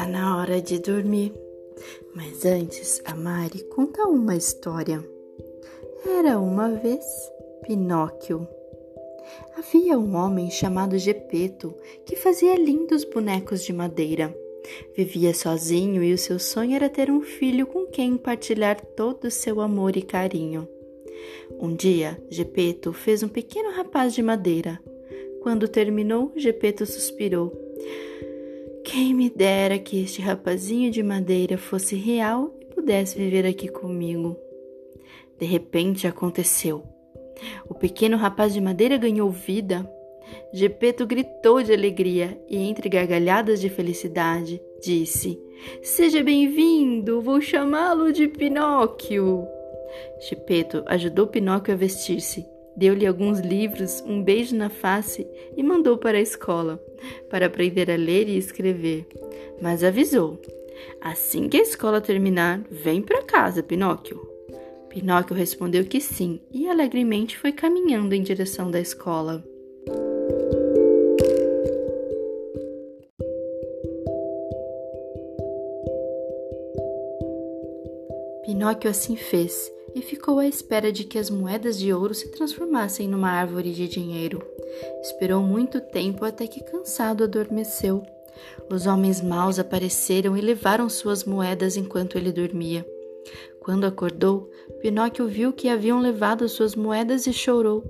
Tá na hora de dormir. Mas antes, a Mari conta uma história. Era uma vez Pinóquio. Havia um homem chamado Gepeto que fazia lindos bonecos de madeira. Vivia sozinho e o seu sonho era ter um filho com quem partilhar todo o seu amor e carinho. Um dia, Gepeto fez um pequeno rapaz de madeira. Quando terminou, Gepeto suspirou. Quem me dera que este rapazinho de madeira fosse real e pudesse viver aqui comigo. De repente aconteceu. O pequeno rapaz de madeira ganhou vida. Gepeto gritou de alegria e, entre gargalhadas de felicidade, disse: Seja bem-vindo, vou chamá-lo de Pinóquio. Gepeto ajudou Pinóquio a vestir-se Deu-lhe alguns livros, um beijo na face e mandou para a escola, para aprender a ler e escrever. Mas avisou: Assim que a escola terminar, vem para casa, Pinóquio. Pinóquio respondeu que sim e alegremente foi caminhando em direção da escola. Pinóquio assim fez e ficou à espera de que as moedas de ouro se transformassem numa árvore de dinheiro. Esperou muito tempo até que, cansado, adormeceu. Os homens maus apareceram e levaram suas moedas enquanto ele dormia. Quando acordou, Pinóquio viu que haviam levado suas moedas e chorou.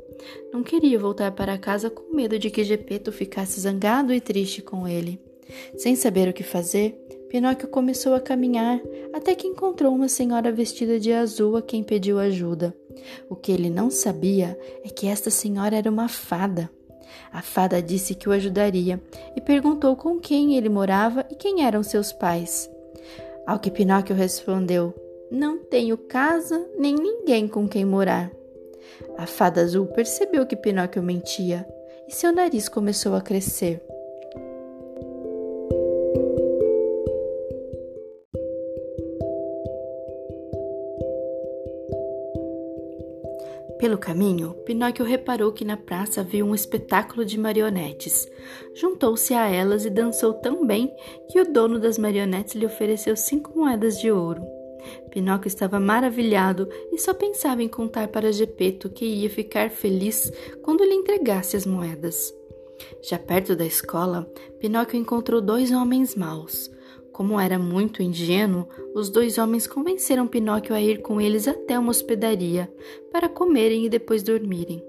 Não queria voltar para casa com medo de que Gepeto ficasse zangado e triste com ele. Sem saber o que fazer, Pinóquio começou a caminhar até que encontrou uma senhora vestida de azul a quem pediu ajuda. O que ele não sabia é que esta senhora era uma fada. A fada disse que o ajudaria e perguntou com quem ele morava e quem eram seus pais. Ao que Pinóquio respondeu: Não tenho casa nem ninguém com quem morar. A fada azul percebeu que Pinóquio mentia e seu nariz começou a crescer. Pelo caminho, Pinóquio reparou que na praça havia um espetáculo de marionetes. Juntou-se a elas e dançou tão bem que o dono das marionetes lhe ofereceu cinco moedas de ouro. Pinóquio estava maravilhado e só pensava em contar para Gepeto que ia ficar feliz quando lhe entregasse as moedas. Já perto da escola, Pinóquio encontrou dois homens maus. Como era muito ingênuo, os dois homens convenceram Pinóquio a ir com eles até uma hospedaria para comerem e depois dormirem.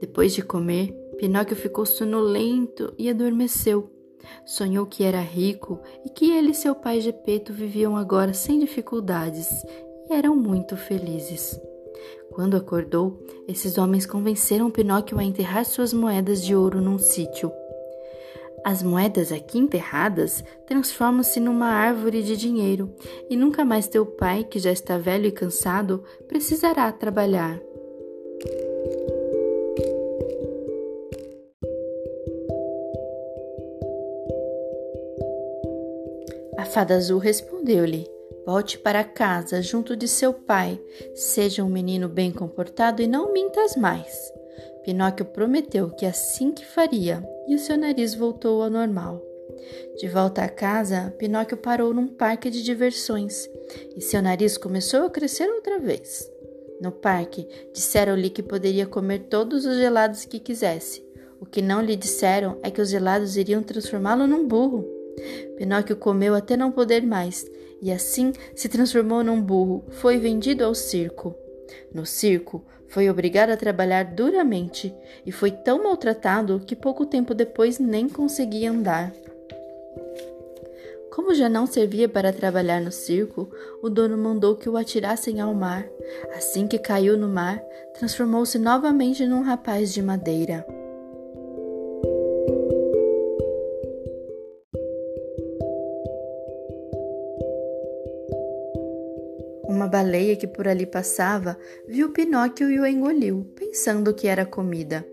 Depois de comer, Pinóquio ficou sonolento e adormeceu. Sonhou que era rico e que ele e seu pai Gepeto viviam agora sem dificuldades e eram muito felizes. Quando acordou, esses homens convenceram Pinóquio a enterrar suas moedas de ouro num sítio. As moedas aqui enterradas transformam-se numa árvore de dinheiro e nunca mais teu pai, que já está velho e cansado, precisará trabalhar. A fada azul respondeu-lhe: Volte para casa junto de seu pai. Seja um menino bem comportado e não mintas mais. Pinóquio prometeu que assim que faria, e o seu nariz voltou ao normal. De volta a casa, Pinóquio parou num parque de diversões e seu nariz começou a crescer outra vez. No parque, disseram-lhe que poderia comer todos os gelados que quisesse. O que não lhe disseram é que os gelados iriam transformá-lo num burro. Pinóquio comeu até não poder mais e assim se transformou num burro. Foi vendido ao circo. No circo, foi obrigado a trabalhar duramente e foi tão maltratado que pouco tempo depois nem conseguia andar. Como já não servia para trabalhar no circo, o dono mandou que o atirassem ao mar. Assim que caiu no mar, transformou-se novamente num rapaz de madeira. Uma baleia que por ali passava viu Pinóquio e o engoliu, pensando que era comida.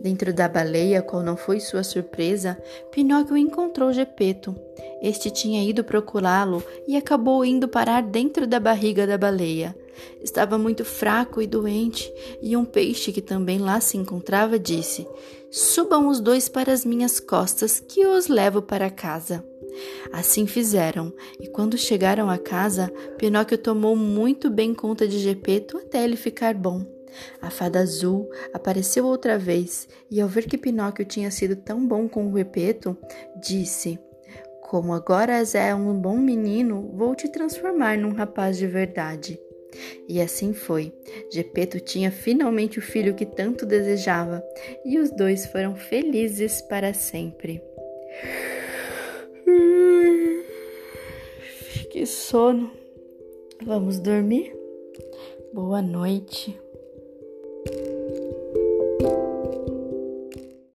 Dentro da baleia, qual não foi sua surpresa, Pinóquio encontrou Gepeto. Este tinha ido procurá-lo e acabou indo parar dentro da barriga da baleia. Estava muito fraco e doente, e um peixe que também lá se encontrava disse: Subam os dois para as minhas costas, que os levo para casa. Assim fizeram, e quando chegaram à casa, Pinóquio tomou muito bem conta de Gepeto até ele ficar bom. A fada azul apareceu outra vez e, ao ver que Pinóquio tinha sido tão bom com o Gepeto, disse: Como agora é um bom menino, vou te transformar num rapaz de verdade. E assim foi. Gepeto tinha finalmente o filho que tanto desejava, e os dois foram felizes para sempre. Que sono. Vamos dormir? Boa noite.